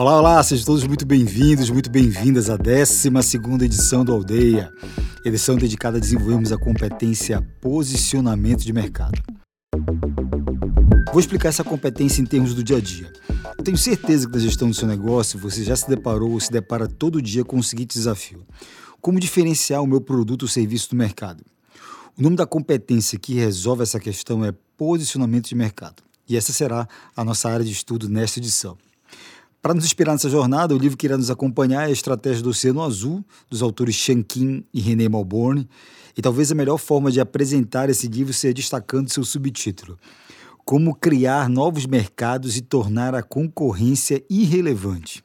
Olá, olá, sejam todos muito bem-vindos, muito bem-vindas à 12 edição do Aldeia, edição dedicada a desenvolvermos a competência posicionamento de mercado. Vou explicar essa competência em termos do dia a dia. Eu tenho certeza que na gestão do seu negócio você já se deparou ou se depara todo dia com o seguinte desafio: como diferenciar o meu produto ou serviço do mercado? O nome da competência que resolve essa questão é posicionamento de mercado. E essa será a nossa área de estudo nesta edição. Para nos inspirar nessa jornada, o livro que irá nos acompanhar é a Estratégia do Oceano Azul, dos autores Shankin e René Malborne. E talvez a melhor forma de apresentar esse livro seja destacando seu subtítulo: Como criar novos mercados e tornar a concorrência irrelevante.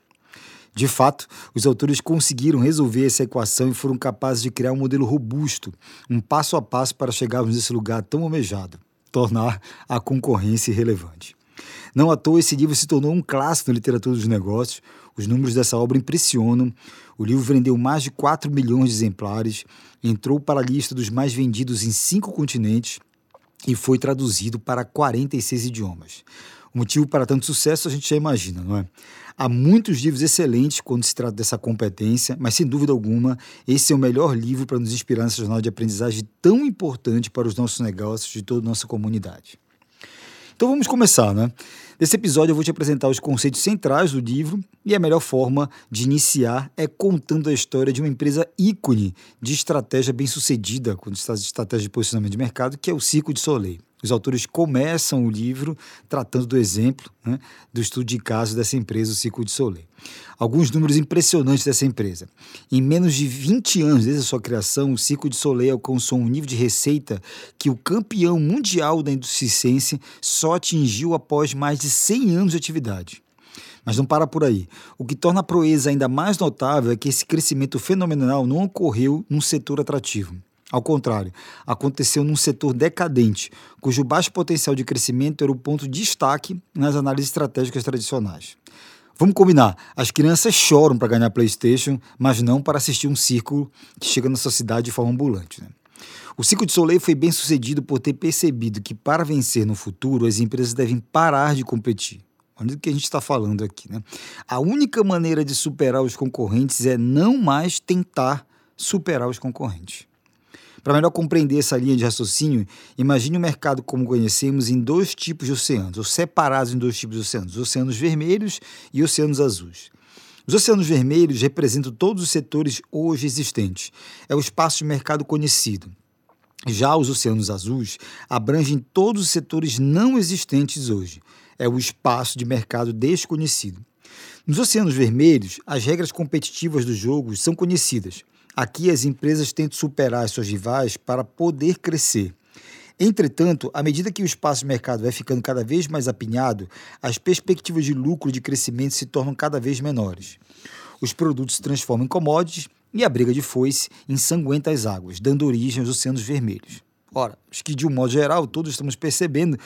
De fato, os autores conseguiram resolver essa equação e foram capazes de criar um modelo robusto, um passo a passo para chegarmos nesse lugar tão almejado tornar a concorrência irrelevante. Não à toa, esse livro se tornou um clássico na literatura dos negócios. Os números dessa obra impressionam. O livro vendeu mais de 4 milhões de exemplares, entrou para a lista dos mais vendidos em cinco continentes e foi traduzido para 46 idiomas. O motivo para tanto sucesso a gente já imagina, não é? Há muitos livros excelentes quando se trata dessa competência, mas sem dúvida alguma, esse é o melhor livro para nos inspirar nessa jornada de aprendizagem tão importante para os nossos negócios de toda a nossa comunidade. Então vamos começar, né? Nesse episódio eu vou te apresentar os conceitos centrais do livro e a melhor forma de iniciar é contando a história de uma empresa ícone de estratégia bem-sucedida, quando de estratégia de posicionamento de mercado, que é o Circo de Soleil. Os autores começam o livro tratando do exemplo né, do estudo de caso dessa empresa, o Circo de Soleil. Alguns números impressionantes dessa empresa. Em menos de 20 anos desde a sua criação, o Circo de Soleil alcançou um nível de receita que o campeão mundial da indústria só atingiu após mais de 100 anos de atividade. Mas não para por aí. O que torna a proeza ainda mais notável é que esse crescimento fenomenal não ocorreu num setor atrativo. Ao contrário, aconteceu num setor decadente, cujo baixo potencial de crescimento era o ponto de destaque nas análises estratégicas tradicionais. Vamos combinar, as crianças choram para ganhar PlayStation, mas não para assistir um círculo que chega na sua cidade de forma ambulante. Né? O ciclo de Soleil foi bem sucedido por ter percebido que para vencer no futuro as empresas devem parar de competir. Olha o que a gente está falando aqui. Né? A única maneira de superar os concorrentes é não mais tentar superar os concorrentes. Para melhor compreender essa linha de raciocínio, imagine o mercado como conhecemos em dois tipos de oceanos, ou separados em dois tipos de oceanos: oceanos vermelhos e oceanos azuis. Os oceanos vermelhos representam todos os setores hoje existentes. É o espaço de mercado conhecido. Já os oceanos azuis abrangem todos os setores não existentes hoje. É o espaço de mercado desconhecido. Nos oceanos vermelhos, as regras competitivas do jogo são conhecidas. Aqui as empresas tentam superar as suas rivais para poder crescer. Entretanto, à medida que o espaço de mercado vai ficando cada vez mais apinhado, as perspectivas de lucro de crescimento se tornam cada vez menores. Os produtos se transformam em commodities e a briga de foice ensanguenta as águas, dando origem aos oceanos vermelhos. Ora, acho que de um modo geral todos estamos percebendo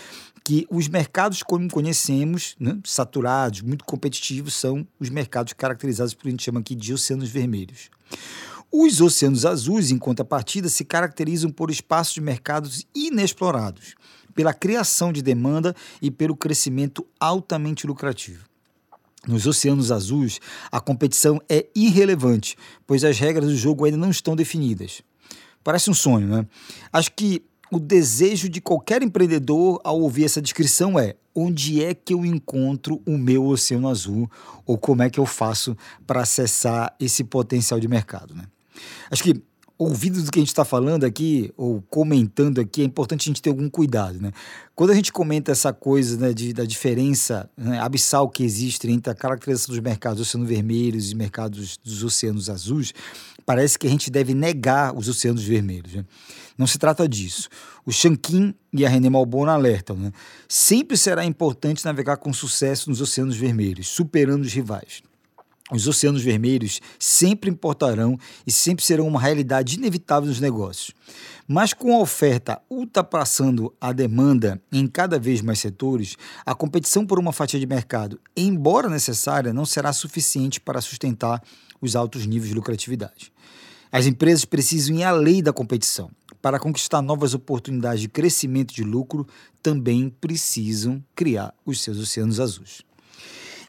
que os mercados como conhecemos, né, saturados, muito competitivos, são os mercados caracterizados por a gente chama aqui de oceanos vermelhos. Os oceanos azuis, em contrapartida, se caracterizam por espaços de mercados inexplorados, pela criação de demanda e pelo crescimento altamente lucrativo. Nos oceanos azuis, a competição é irrelevante, pois as regras do jogo ainda não estão definidas. Parece um sonho, né? Acho que o desejo de qualquer empreendedor ao ouvir essa descrição é: onde é que eu encontro o meu oceano azul ou como é que eu faço para acessar esse potencial de mercado, né? Acho que ouvido do que a gente está falando aqui, ou comentando aqui, é importante a gente ter algum cuidado, né? Quando a gente comenta essa coisa né, de, da diferença né, abissal que existe entre a caracterização dos mercados oceanos vermelhos e mercados dos oceanos azuis, parece que a gente deve negar os oceanos vermelhos. Né? Não se trata disso. O Shankin e a René Malbon alertam, né? Sempre será importante navegar com sucesso nos oceanos vermelhos, superando os rivais. Os oceanos vermelhos sempre importarão e sempre serão uma realidade inevitável nos negócios. Mas com a oferta ultrapassando a demanda em cada vez mais setores, a competição por uma fatia de mercado, embora necessária, não será suficiente para sustentar os altos níveis de lucratividade. As empresas precisam ir além da competição. Para conquistar novas oportunidades de crescimento de lucro, também precisam criar os seus oceanos azuis.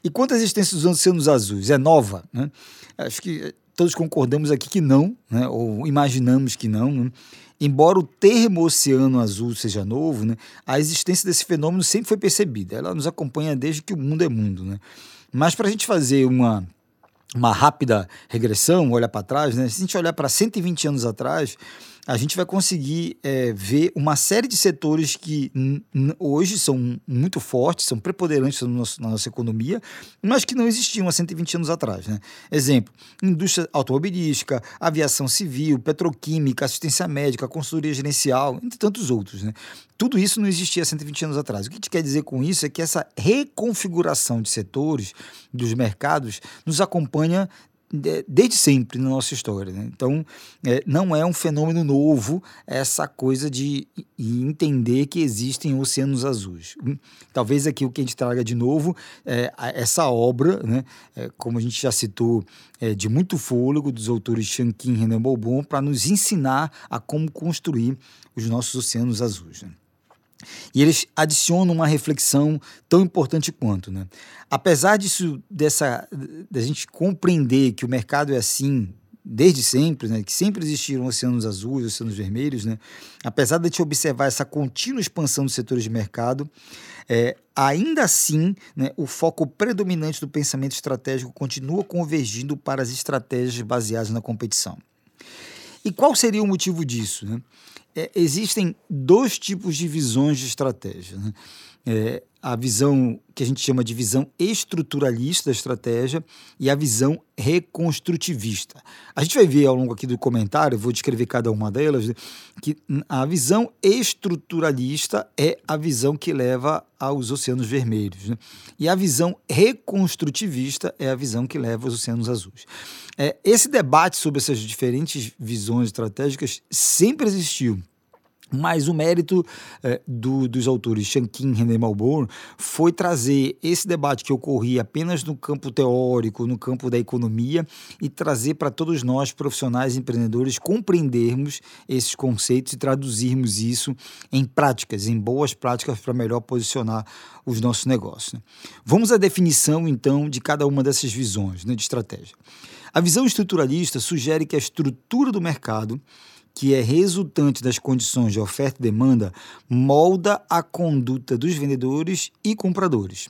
E quanto à existência dos oceanos azuis? É nova? Né? Acho que todos concordamos aqui que não, né? ou imaginamos que não. Né? Embora o termo oceano azul seja novo, né? a existência desse fenômeno sempre foi percebida. Ela nos acompanha desde que o mundo é mundo. Né? Mas para a gente fazer uma, uma rápida regressão, olhar para trás, né? se a gente olhar para 120 anos atrás, a gente vai conseguir é, ver uma série de setores que hoje são muito fortes, são preponderantes nosso, na nossa economia, mas que não existiam há 120 anos atrás. Né? Exemplo, indústria automobilística, aviação civil, petroquímica, assistência médica, consultoria gerencial, entre tantos outros. Né? Tudo isso não existia há 120 anos atrás. O que a gente quer dizer com isso é que essa reconfiguração de setores, dos mercados, nos acompanha desde sempre na nossa história. Né? Então, é, não é um fenômeno novo essa coisa de entender que existem oceanos azuis. Hum, talvez aqui o que a gente traga de novo é essa obra, né? É, como a gente já citou, é, de muito fôlego dos autores Shankin e René Bourbon, para nos ensinar a como construir os nossos oceanos azuis. Né? E eles adicionam uma reflexão tão importante quanto, né? Apesar disso, dessa, da gente compreender que o mercado é assim desde sempre, né? Que sempre existiram oceanos azuis, oceanos vermelhos, né? Apesar de a gente observar essa contínua expansão dos setores de mercado, é, ainda assim, né, o foco predominante do pensamento estratégico continua convergindo para as estratégias baseadas na competição. E qual seria o motivo disso? Né? É, existem dois tipos de visões de estratégia. Né? É, a visão que a gente chama de visão estruturalista da estratégia e a visão reconstrutivista. A gente vai ver ao longo aqui do comentário, vou descrever cada uma delas, que a visão estruturalista é a visão que leva aos oceanos vermelhos. Né? E a visão reconstrutivista é a visão que leva aos oceanos azuis. É, esse debate sobre essas diferentes visões estratégicas sempre existiu. Mas o mérito é, do, dos autores Shankin e René Malbourne foi trazer esse debate que ocorria apenas no campo teórico, no campo da economia, e trazer para todos nós, profissionais empreendedores, compreendermos esses conceitos e traduzirmos isso em práticas, em boas práticas para melhor posicionar os nossos negócios. Né? Vamos à definição, então, de cada uma dessas visões né, de estratégia. A visão estruturalista sugere que a estrutura do mercado que é resultante das condições de oferta e demanda, molda a conduta dos vendedores e compradores,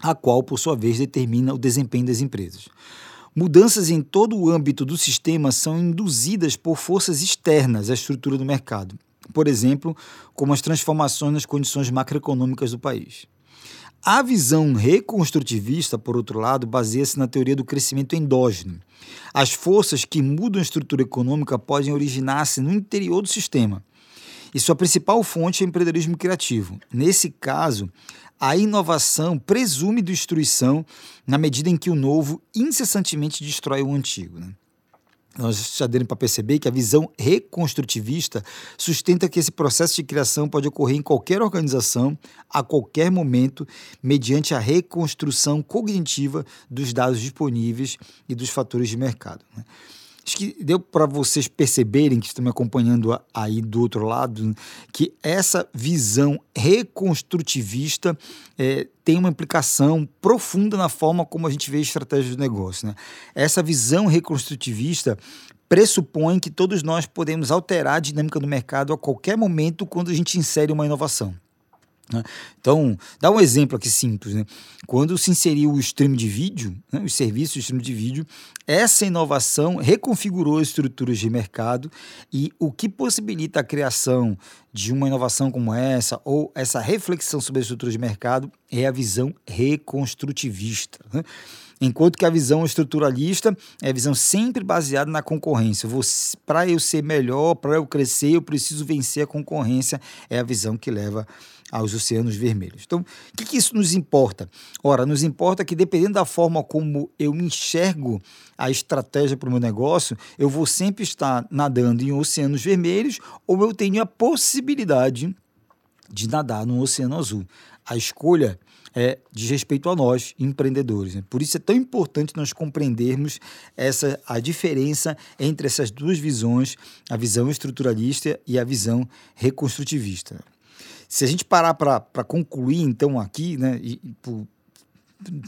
a qual, por sua vez, determina o desempenho das empresas. Mudanças em todo o âmbito do sistema são induzidas por forças externas à estrutura do mercado, por exemplo, como as transformações nas condições macroeconômicas do país. A visão reconstrutivista, por outro lado, baseia-se na teoria do crescimento endógeno. As forças que mudam a estrutura econômica podem originar-se no interior do sistema. E sua principal fonte é o empreendedorismo criativo. Nesse caso, a inovação presume destruição na medida em que o novo incessantemente destrói o antigo. Né? Nós já demos para perceber que a visão reconstrutivista sustenta que esse processo de criação pode ocorrer em qualquer organização, a qualquer momento, mediante a reconstrução cognitiva dos dados disponíveis e dos fatores de mercado. Né? Acho que deu para vocês perceberem que estão me acompanhando aí do outro lado que essa visão reconstrutivista é, tem uma implicação profunda na forma como a gente vê estratégias de negócio. Né? Essa visão reconstrutivista pressupõe que todos nós podemos alterar a dinâmica do mercado a qualquer momento quando a gente insere uma inovação. Né? Então, dá um exemplo aqui simples. Né? Quando se inseriu o stream de vídeo, né, os serviços de stream de vídeo, essa inovação reconfigurou as estruturas de mercado e o que possibilita a criação de uma inovação como essa ou essa reflexão sobre a estrutura de mercado é a visão reconstrutivista. Né? Enquanto que a visão estruturalista é a visão sempre baseada na concorrência. Para eu ser melhor, para eu crescer, eu preciso vencer a concorrência. É a visão que leva aos oceanos vermelhos. Então, o que, que isso nos importa? Ora, nos importa que, dependendo da forma como eu enxergo a estratégia para o meu negócio, eu vou sempre estar nadando em oceanos vermelhos ou eu tenho a possibilidade de nadar no oceano azul. A escolha é, diz respeito a nós, empreendedores. Né? Por isso é tão importante nós compreendermos essa, a diferença entre essas duas visões, a visão estruturalista e a visão reconstrutivista. Se a gente parar para concluir, então, aqui, né, e, por,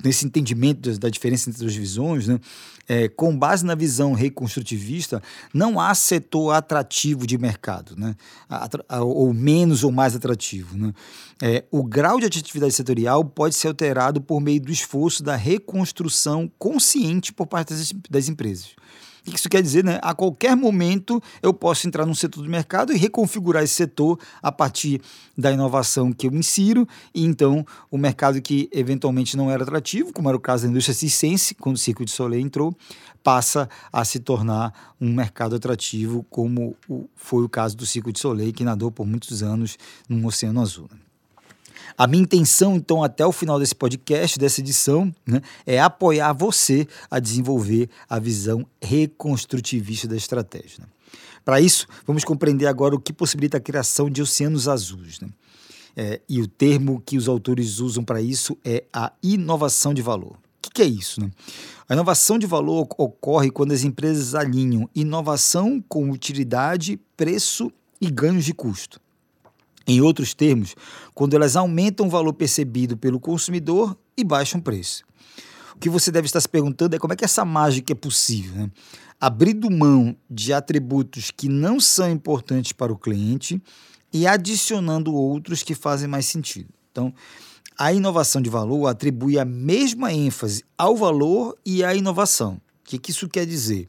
nesse entendimento da diferença entre as visões, né, é, com base na visão reconstrutivista, não há setor atrativo de mercado, né, ou menos ou mais atrativo. Né. É, o grau de atividade setorial pode ser alterado por meio do esforço da reconstrução consciente por parte das, das empresas. O que isso quer dizer? Né? A qualquer momento eu posso entrar num setor do mercado e reconfigurar esse setor a partir da inovação que eu insiro, e então o mercado que eventualmente não era atrativo, como era o caso da indústria cisense, quando o Circo de Soleil entrou, passa a se tornar um mercado atrativo, como foi o caso do Circo de Soleil, que nadou por muitos anos no Oceano Azul. A minha intenção, então, até o final desse podcast, dessa edição, né, é apoiar você a desenvolver a visão reconstrutivista da estratégia. Né? Para isso, vamos compreender agora o que possibilita a criação de oceanos azuis. Né? É, e o termo que os autores usam para isso é a inovação de valor. O que, que é isso? Né? A inovação de valor ocorre quando as empresas alinham inovação com utilidade, preço e ganhos de custo. Em outros termos, quando elas aumentam o valor percebido pelo consumidor e baixam o preço. O que você deve estar se perguntando é como é que essa mágica é possível. Né? Abrindo mão de atributos que não são importantes para o cliente e adicionando outros que fazem mais sentido. Então, a inovação de valor atribui a mesma ênfase ao valor e à inovação. O que, que isso quer dizer?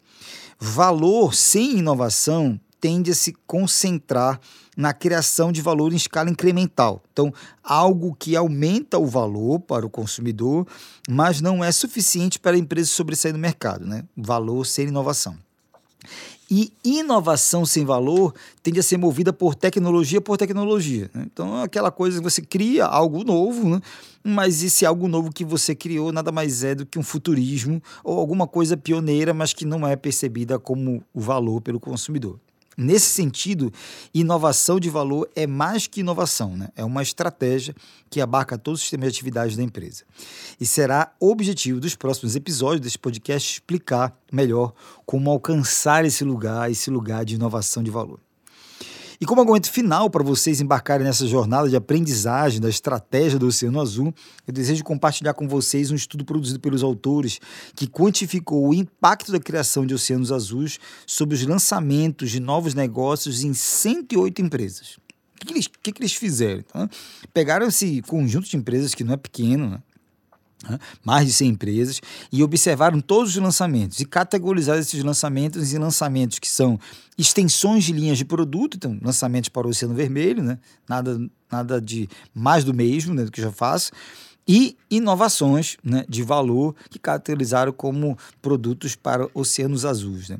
Valor sem inovação tende a se concentrar na criação de valor em escala incremental. Então, algo que aumenta o valor para o consumidor, mas não é suficiente para a empresa sobressair no mercado, né? Valor sem inovação. E inovação sem valor tende a ser movida por tecnologia por tecnologia. Né? Então, é aquela coisa que você cria algo novo, né? mas esse algo novo que você criou nada mais é do que um futurismo ou alguma coisa pioneira, mas que não é percebida como valor pelo consumidor. Nesse sentido, inovação de valor é mais que inovação, né? é uma estratégia que abarca todos os sistemas de atividade da empresa. E será objetivo dos próximos episódios desse podcast explicar melhor como alcançar esse lugar, esse lugar de inovação de valor. E como argumento final para vocês embarcarem nessa jornada de aprendizagem da estratégia do Oceano Azul, eu desejo compartilhar com vocês um estudo produzido pelos autores que quantificou o impacto da criação de oceanos azuis sobre os lançamentos de novos negócios em 108 empresas. O que, que, eles, que, que eles fizeram? Então, pegaram esse conjunto de empresas que não é pequeno, né? Mais de 100 empresas, e observaram todos os lançamentos e categorizaram esses lançamentos em lançamentos que são extensões de linhas de produto, então lançamentos para o Oceano Vermelho, né? nada, nada de mais do mesmo né, do que já faço, e inovações né, de valor que caracterizaram como produtos para oceanos azuis. Né?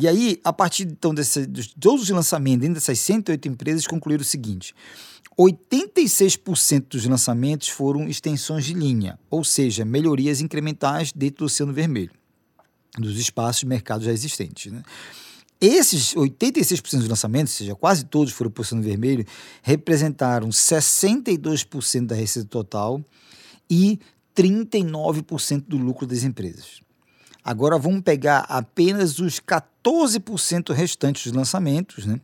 E aí, a partir então desse, de todos os lançamentos dentro dessas 108 empresas, concluíram o seguinte: 86% dos lançamentos foram extensões de linha, ou seja, melhorias incrementais dentro do Oceano Vermelho, dos espaços de mercado já existentes. Né? Esses 86% dos lançamentos, ou seja, quase todos foram para o Oceano Vermelho, representaram 62% da receita total e 39% do lucro das empresas. Agora vamos pegar apenas os 14% restantes dos lançamentos, né?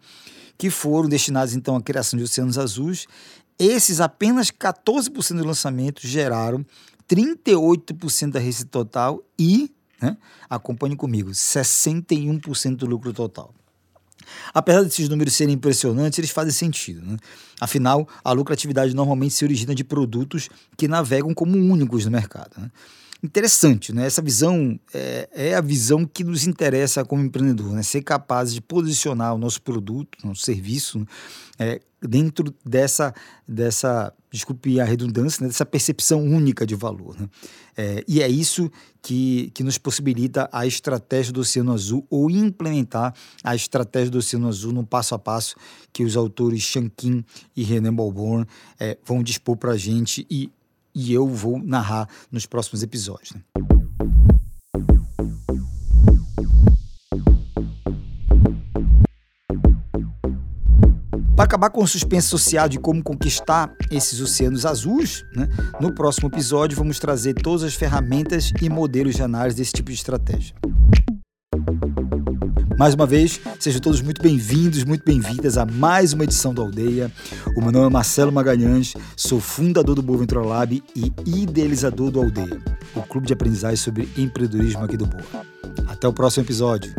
Que foram destinados então à criação de oceanos azuis. Esses apenas 14% dos lançamentos geraram 38% da receita total e, né, acompanhe comigo, 61% do lucro total. Apesar desses números serem impressionantes, eles fazem sentido. Né? Afinal, a lucratividade normalmente se origina de produtos que navegam como únicos no mercado. Né? Interessante, né? Essa visão é, é, a visão que nos interessa como empreendedor, né? Ser capaz de posicionar o nosso produto, o nosso serviço é, dentro dessa, dessa, desculpe a redundância, né? dessa percepção única de valor. Né? É, e é isso que, que nos possibilita a estratégia do Oceano Azul ou implementar a estratégia do Oceano Azul no passo a passo que os autores Shankin e René Balborn é, vão dispor para a gente e e eu vou narrar nos próximos episódios. Né? Para acabar com o suspense social de como conquistar esses oceanos azuis, né, no próximo episódio vamos trazer todas as ferramentas e modelos de análise desse tipo de estratégia. Mais uma vez, sejam todos muito bem-vindos, muito bem-vindas a mais uma edição do Aldeia. O meu nome é Marcelo Magalhães, sou fundador do Boa Lab e idealizador do Aldeia, o clube de aprendizagem sobre empreendedorismo aqui do Boa. Até o próximo episódio.